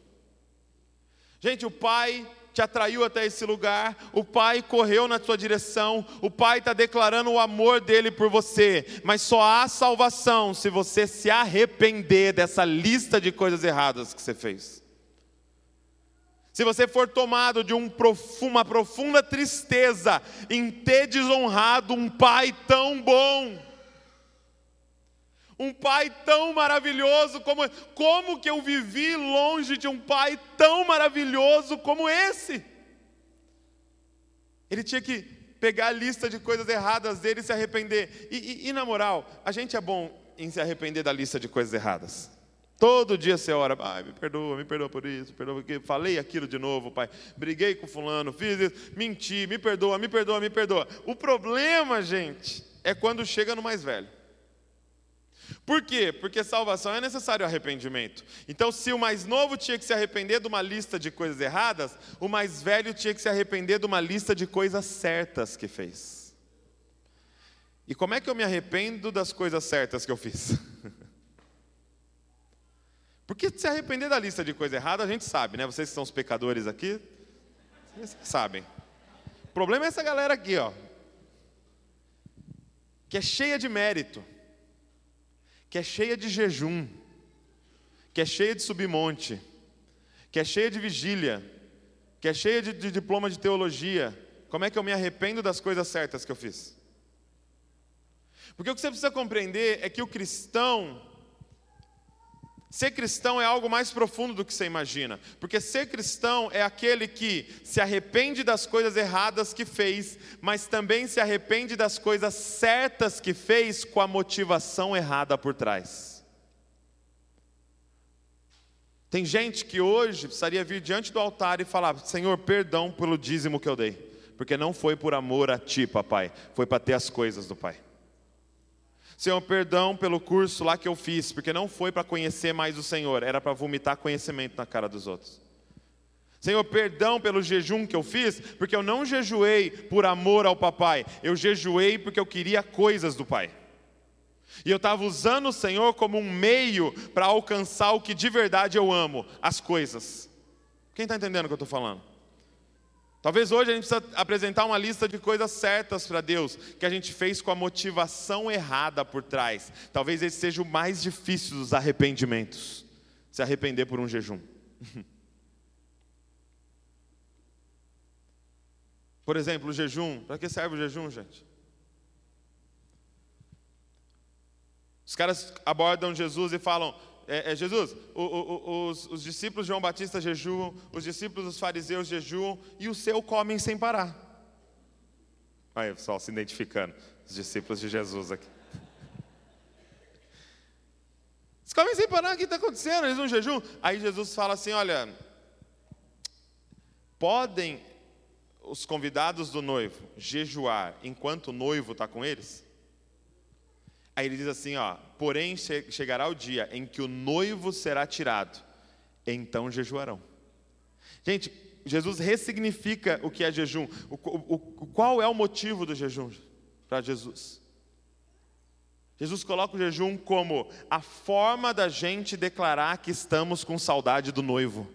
Speaker 1: Gente, o pai te atraiu até esse lugar, o Pai correu na tua direção, o Pai está declarando o amor dele por você, mas só há salvação se você se arrepender dessa lista de coisas erradas que você fez. Se você for tomado de um uma profunda tristeza em ter desonrado um Pai tão bom, um pai tão maravilhoso como como que eu vivi longe de um pai tão maravilhoso como esse? Ele tinha que pegar a lista de coisas erradas dele e se arrepender. E, e, e na moral, a gente é bom em se arrepender da lista de coisas erradas. Todo dia você ora, pai, me perdoa, me perdoa por isso, me perdoa porque falei aquilo de novo, pai. Briguei com fulano, fiz isso, menti, me perdoa, me perdoa, me perdoa. O problema, gente, é quando chega no mais velho. Por quê? Porque salvação é necessário arrependimento. Então, se o mais novo tinha que se arrepender de uma lista de coisas erradas, o mais velho tinha que se arrepender de uma lista de coisas certas que fez. E como é que eu me arrependo das coisas certas que eu fiz? Porque se arrepender da lista de coisas erradas, a gente sabe, né? Vocês que são os pecadores aqui, vocês sabem. O problema é essa galera aqui, ó, que é cheia de mérito que é cheia de jejum, que é cheia de submonte, que é cheia de vigília, que é cheia de, de diploma de teologia, como é que eu me arrependo das coisas certas que eu fiz? Porque o que você precisa compreender é que o cristão, Ser cristão é algo mais profundo do que você imagina, porque ser cristão é aquele que se arrepende das coisas erradas que fez, mas também se arrepende das coisas certas que fez com a motivação errada por trás. Tem gente que hoje precisaria vir diante do altar e falar: Senhor, perdão pelo dízimo que eu dei, porque não foi por amor a ti, papai, foi para ter as coisas do pai. Senhor, perdão pelo curso lá que eu fiz, porque não foi para conhecer mais o Senhor, era para vomitar conhecimento na cara dos outros. Senhor, perdão pelo jejum que eu fiz, porque eu não jejuei por amor ao papai, eu jejuei porque eu queria coisas do pai. E eu estava usando o Senhor como um meio para alcançar o que de verdade eu amo, as coisas. Quem está entendendo o que eu estou falando? Talvez hoje a gente precisa apresentar uma lista de coisas certas para Deus, que a gente fez com a motivação errada por trás. Talvez esse seja o mais difícil dos arrependimentos se arrepender por um jejum. Por exemplo, o jejum. Para que serve o jejum, gente? Os caras abordam Jesus e falam: é, é, Jesus, o, o, os, os, discípulos de João Batista jejuam, os discípulos dos fariseus jejuam e o seu comem sem parar. Aí, pessoal, se identificando, os discípulos de Jesus aqui. Eles comem sem parar, o que está acontecendo? Eles não jejum. Aí Jesus fala assim: olha, podem os convidados do noivo jejuar enquanto o noivo está com eles? Aí ele diz assim, ó, porém chegará o dia em que o noivo será tirado, então jejuarão. Gente, Jesus ressignifica o que é jejum. O, o, o, qual é o motivo do jejum para Jesus? Jesus coloca o jejum como a forma da gente declarar que estamos com saudade do noivo.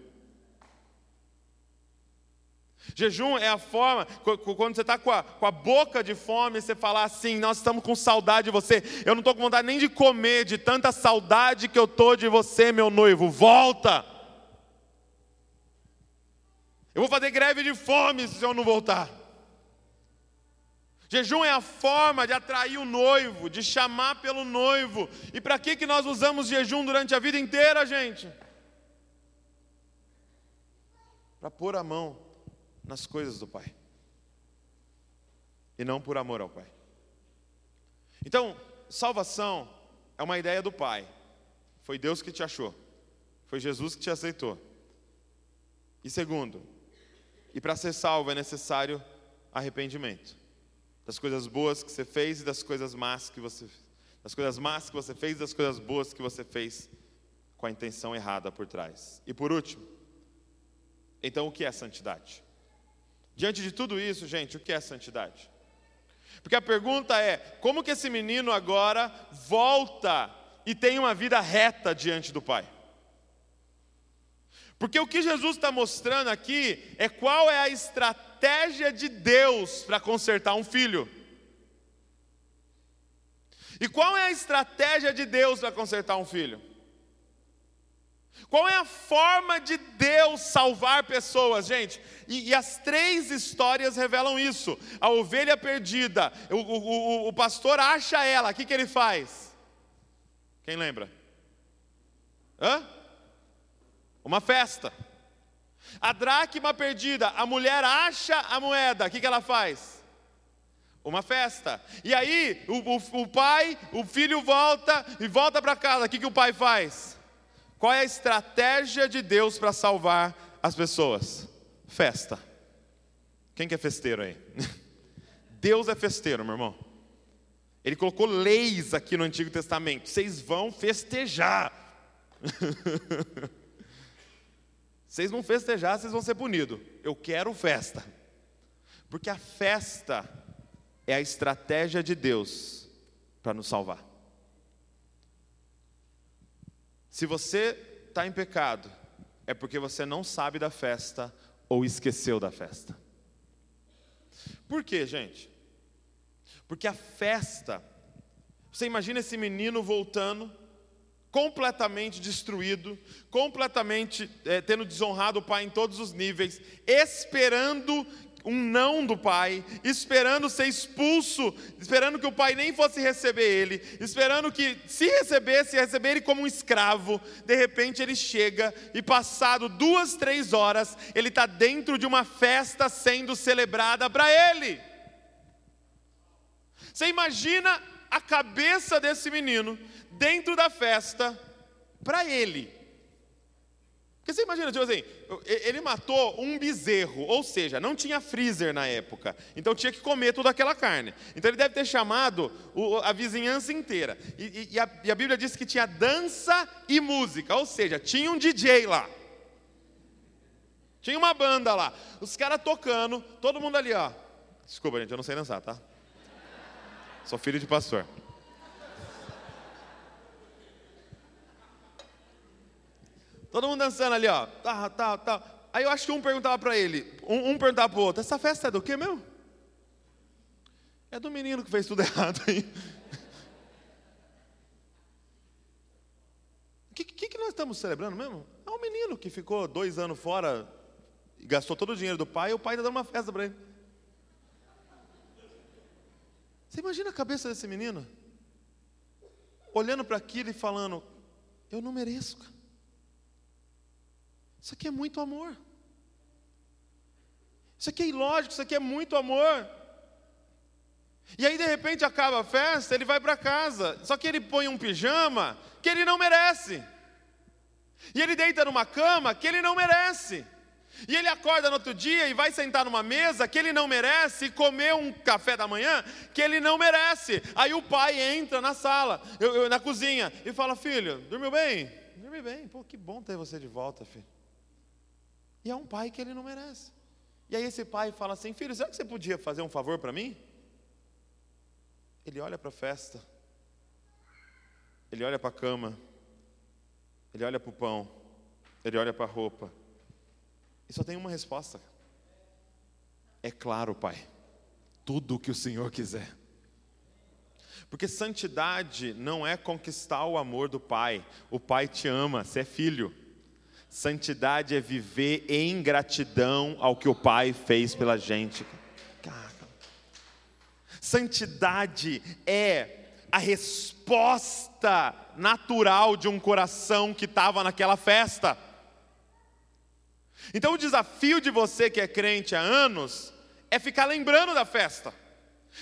Speaker 1: Jejum é a forma, quando você está com, com, a boca de fome, você falar assim: Nós estamos com saudade de você. Eu não estou com vontade nem de comer, de tanta saudade que eu estou de você, meu noivo. Volta! Eu vou fazer greve de fome se eu não voltar. Jejum é a forma de atrair o noivo, de chamar pelo noivo. E para que, que nós usamos jejum durante a vida inteira, gente? Para pôr a mão nas coisas do Pai. E não por amor ao Pai. Então, salvação é uma ideia do Pai. Foi Deus que te achou. Foi Jesus que te aceitou. E segundo, e para ser salvo é necessário arrependimento das coisas boas que você fez e das coisas más que você das coisas más que você fez e das coisas boas que você fez com a intenção errada por trás. E por último, então o que é santidade? Diante de tudo isso, gente, o que é santidade? Porque a pergunta é: como que esse menino agora volta e tem uma vida reta diante do Pai? Porque o que Jesus está mostrando aqui é qual é a estratégia de Deus para consertar um filho. E qual é a estratégia de Deus para consertar um filho? Qual é a forma de Deus salvar pessoas, gente? E, e as três histórias revelam isso. A ovelha perdida, o, o, o, o pastor acha ela, o que, que ele faz? Quem lembra? Hã? Uma festa. A dracma perdida, a mulher acha a moeda, o que, que ela faz? uma festa. E aí, o, o, o pai, o filho volta e volta para casa. O que, que o pai faz? Qual é a estratégia de Deus para salvar as pessoas? Festa. Quem que é festeiro aí? Deus é festeiro, meu irmão. Ele colocou leis aqui no Antigo Testamento. Vocês vão festejar. vocês não festejar, vocês vão ser punidos. Eu quero festa. Porque a festa é a estratégia de Deus para nos salvar. Se você está em pecado, é porque você não sabe da festa ou esqueceu da festa. Por quê, gente? Porque a festa, você imagina esse menino voltando, completamente destruído, completamente é, tendo desonrado o pai em todos os níveis, esperando um não do pai, esperando ser expulso, esperando que o pai nem fosse receber ele, esperando que, se recebesse, receber ele como um escravo. De repente ele chega e, passado duas, três horas, ele está dentro de uma festa sendo celebrada para ele. Você imagina a cabeça desse menino dentro da festa para ele. Porque você imagina, tipo assim, ele matou um bezerro, ou seja, não tinha freezer na época, então tinha que comer toda aquela carne. Então ele deve ter chamado a vizinhança inteira. E, e, a, e a Bíblia diz que tinha dança e música, ou seja, tinha um DJ lá. Tinha uma banda lá, os caras tocando, todo mundo ali, ó. Desculpa, gente, eu não sei dançar, tá? Sou filho de pastor. Todo mundo dançando ali, ó. Tá, tá, tá. Aí eu acho que um perguntava para ele, um, um perguntava para o outro, essa festa é do quê mesmo? É do menino que fez tudo errado aí. O que, que, que, nós estamos celebrando mesmo? É um menino que ficou dois anos fora gastou todo o dinheiro do pai, e o pai está dando uma festa para ele. Você imagina a cabeça desse menino? Olhando para aquilo e falando: Eu não mereço. Isso aqui é muito amor. Isso aqui é ilógico, isso aqui é muito amor. E aí, de repente, acaba a festa, ele vai para casa. Só que ele põe um pijama que ele não merece. E ele deita numa cama que ele não merece. E ele acorda no outro dia e vai sentar numa mesa que ele não merece e comer um café da manhã que ele não merece. Aí o pai entra na sala, eu, eu, na cozinha, e fala: Filho, dormiu bem? Dormi bem. Pô, que bom ter você de volta, filho. E é um pai que ele não merece. E aí esse pai fala assim: Filho, será que você podia fazer um favor para mim? Ele olha para a festa, ele olha para a cama, ele olha para o pão, ele olha para a roupa e só tem uma resposta. É claro, Pai. Tudo o que o Senhor quiser. Porque santidade não é conquistar o amor do Pai. O Pai te ama, você é filho. Santidade é viver em gratidão ao que o Pai fez pela gente. Santidade é a resposta natural de um coração que estava naquela festa. Então o desafio de você que é crente há anos é ficar lembrando da festa.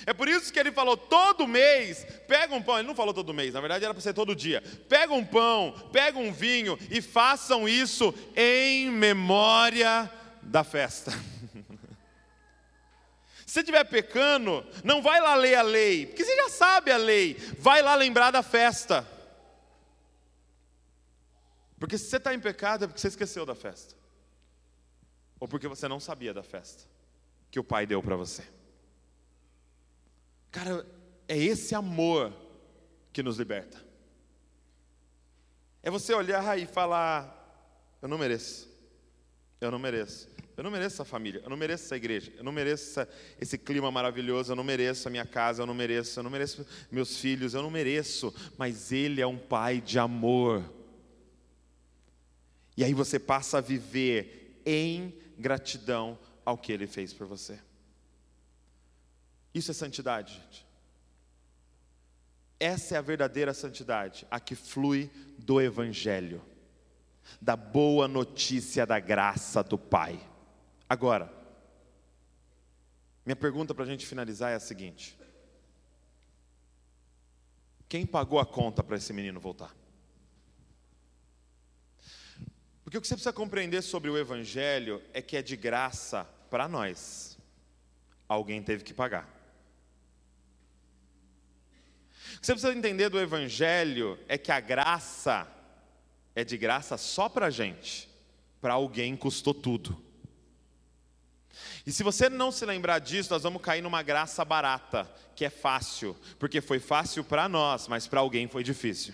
Speaker 1: É por isso que ele falou todo mês, pega um pão, ele não falou todo mês, na verdade era para ser todo dia. Pega um pão, pega um vinho e façam isso em memória da festa. Se você estiver pecando, não vai lá ler a lei, porque você já sabe a lei, vai lá lembrar da festa. Porque se você está em pecado é porque você esqueceu da festa ou porque você não sabia da festa que o pai deu para você. Cara, é esse amor que nos liberta. É você olhar e falar: eu não mereço, eu não mereço, eu não mereço essa família, eu não mereço essa igreja, eu não mereço essa, esse clima maravilhoso, eu não mereço a minha casa, eu não mereço, eu não mereço meus filhos, eu não mereço, mas Ele é um pai de amor. E aí você passa a viver em gratidão ao que Ele fez por você. Isso é santidade, gente. Essa é a verdadeira santidade, a que flui do Evangelho, da boa notícia da graça do Pai. Agora, Minha pergunta para a gente finalizar é a seguinte: quem pagou a conta para esse menino voltar? Porque o que você precisa compreender sobre o Evangelho é que é de graça para nós. Alguém teve que pagar. O que você precisa entender do Evangelho é que a graça é de graça só para a gente, para alguém custou tudo. E se você não se lembrar disso, nós vamos cair numa graça barata, que é fácil, porque foi fácil para nós, mas para alguém foi difícil.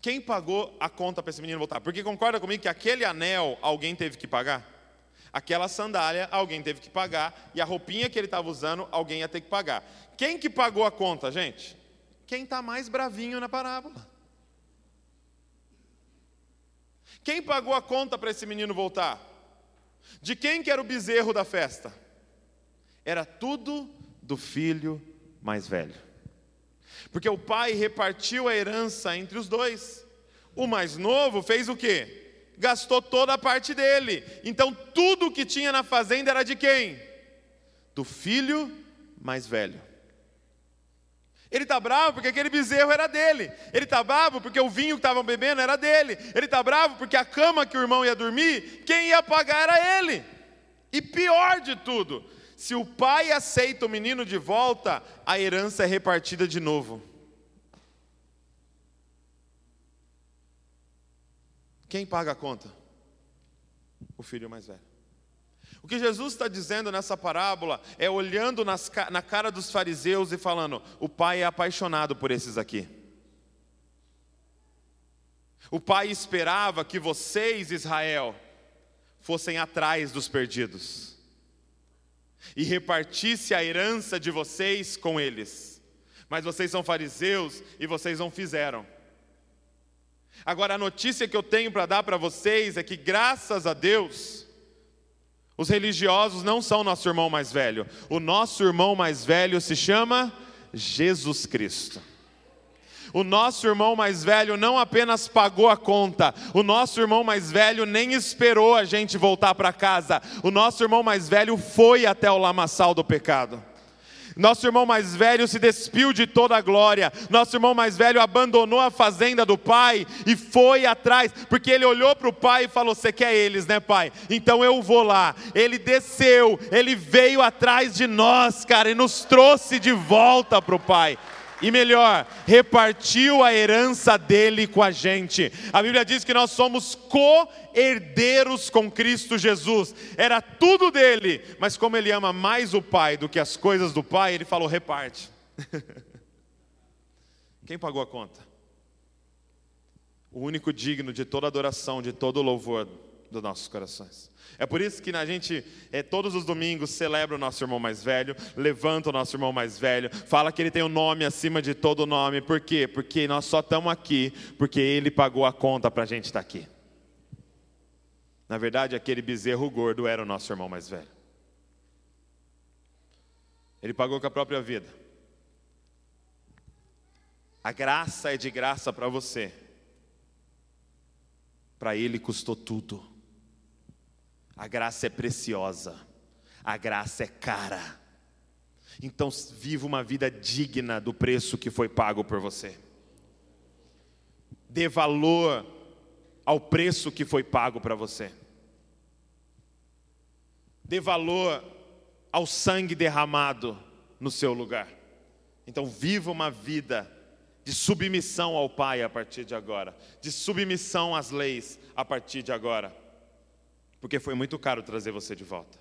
Speaker 1: Quem pagou a conta para esse menino voltar? Porque concorda comigo que aquele anel alguém teve que pagar? Aquela sandália alguém teve que pagar e a roupinha que ele estava usando alguém ia ter que pagar. Quem que pagou a conta, gente? Quem está mais bravinho na parábola. Quem pagou a conta para esse menino voltar? De quem que era o bezerro da festa? Era tudo do filho mais velho. Porque o pai repartiu a herança entre os dois. O mais novo fez o quê? Gastou toda a parte dele. Então tudo que tinha na fazenda era de quem? Do filho mais velho. Ele está bravo porque aquele bezerro era dele. Ele está bravo porque o vinho que estavam bebendo era dele. Ele está bravo porque a cama que o irmão ia dormir, quem ia pagar era ele. E pior de tudo, se o pai aceita o menino de volta, a herança é repartida de novo. Quem paga a conta? O filho mais velho. O que Jesus está dizendo nessa parábola é olhando nas, na cara dos fariseus e falando: o pai é apaixonado por esses aqui. O pai esperava que vocês, Israel, fossem atrás dos perdidos e repartisse a herança de vocês com eles. Mas vocês são fariseus e vocês não fizeram. Agora a notícia que eu tenho para dar para vocês é que graças a Deus, os religiosos não são nosso irmão mais velho. O nosso irmão mais velho se chama Jesus Cristo. O nosso irmão mais velho não apenas pagou a conta, o nosso irmão mais velho nem esperou a gente voltar para casa. O nosso irmão mais velho foi até o lamaçal do pecado. Nosso irmão mais velho se despiu de toda a glória. Nosso irmão mais velho abandonou a fazenda do pai e foi atrás, porque ele olhou para o pai e falou: Você quer eles, né, pai? Então eu vou lá. Ele desceu, ele veio atrás de nós, cara, e nos trouxe de volta para o pai e melhor, repartiu a herança dele com a gente. A Bíblia diz que nós somos co-herdeiros com Cristo Jesus. Era tudo dele, mas como ele ama mais o Pai do que as coisas do Pai, ele falou: reparte. Quem pagou a conta? O único digno de toda adoração, de todo louvor dos nossos corações. É por isso que a gente, é, todos os domingos, celebra o nosso irmão mais velho, levanta o nosso irmão mais velho, fala que ele tem o um nome acima de todo nome. Por quê? Porque nós só estamos aqui porque ele pagou a conta para a gente estar tá aqui. Na verdade, aquele bezerro gordo era o nosso irmão mais velho. Ele pagou com a própria vida. A graça é de graça para você. Para ele custou tudo. A graça é preciosa, a graça é cara. Então, viva uma vida digna do preço que foi pago por você. Dê valor ao preço que foi pago para você. Dê valor ao sangue derramado no seu lugar. Então, viva uma vida de submissão ao Pai a partir de agora, de submissão às leis a partir de agora porque foi muito caro trazer você de volta.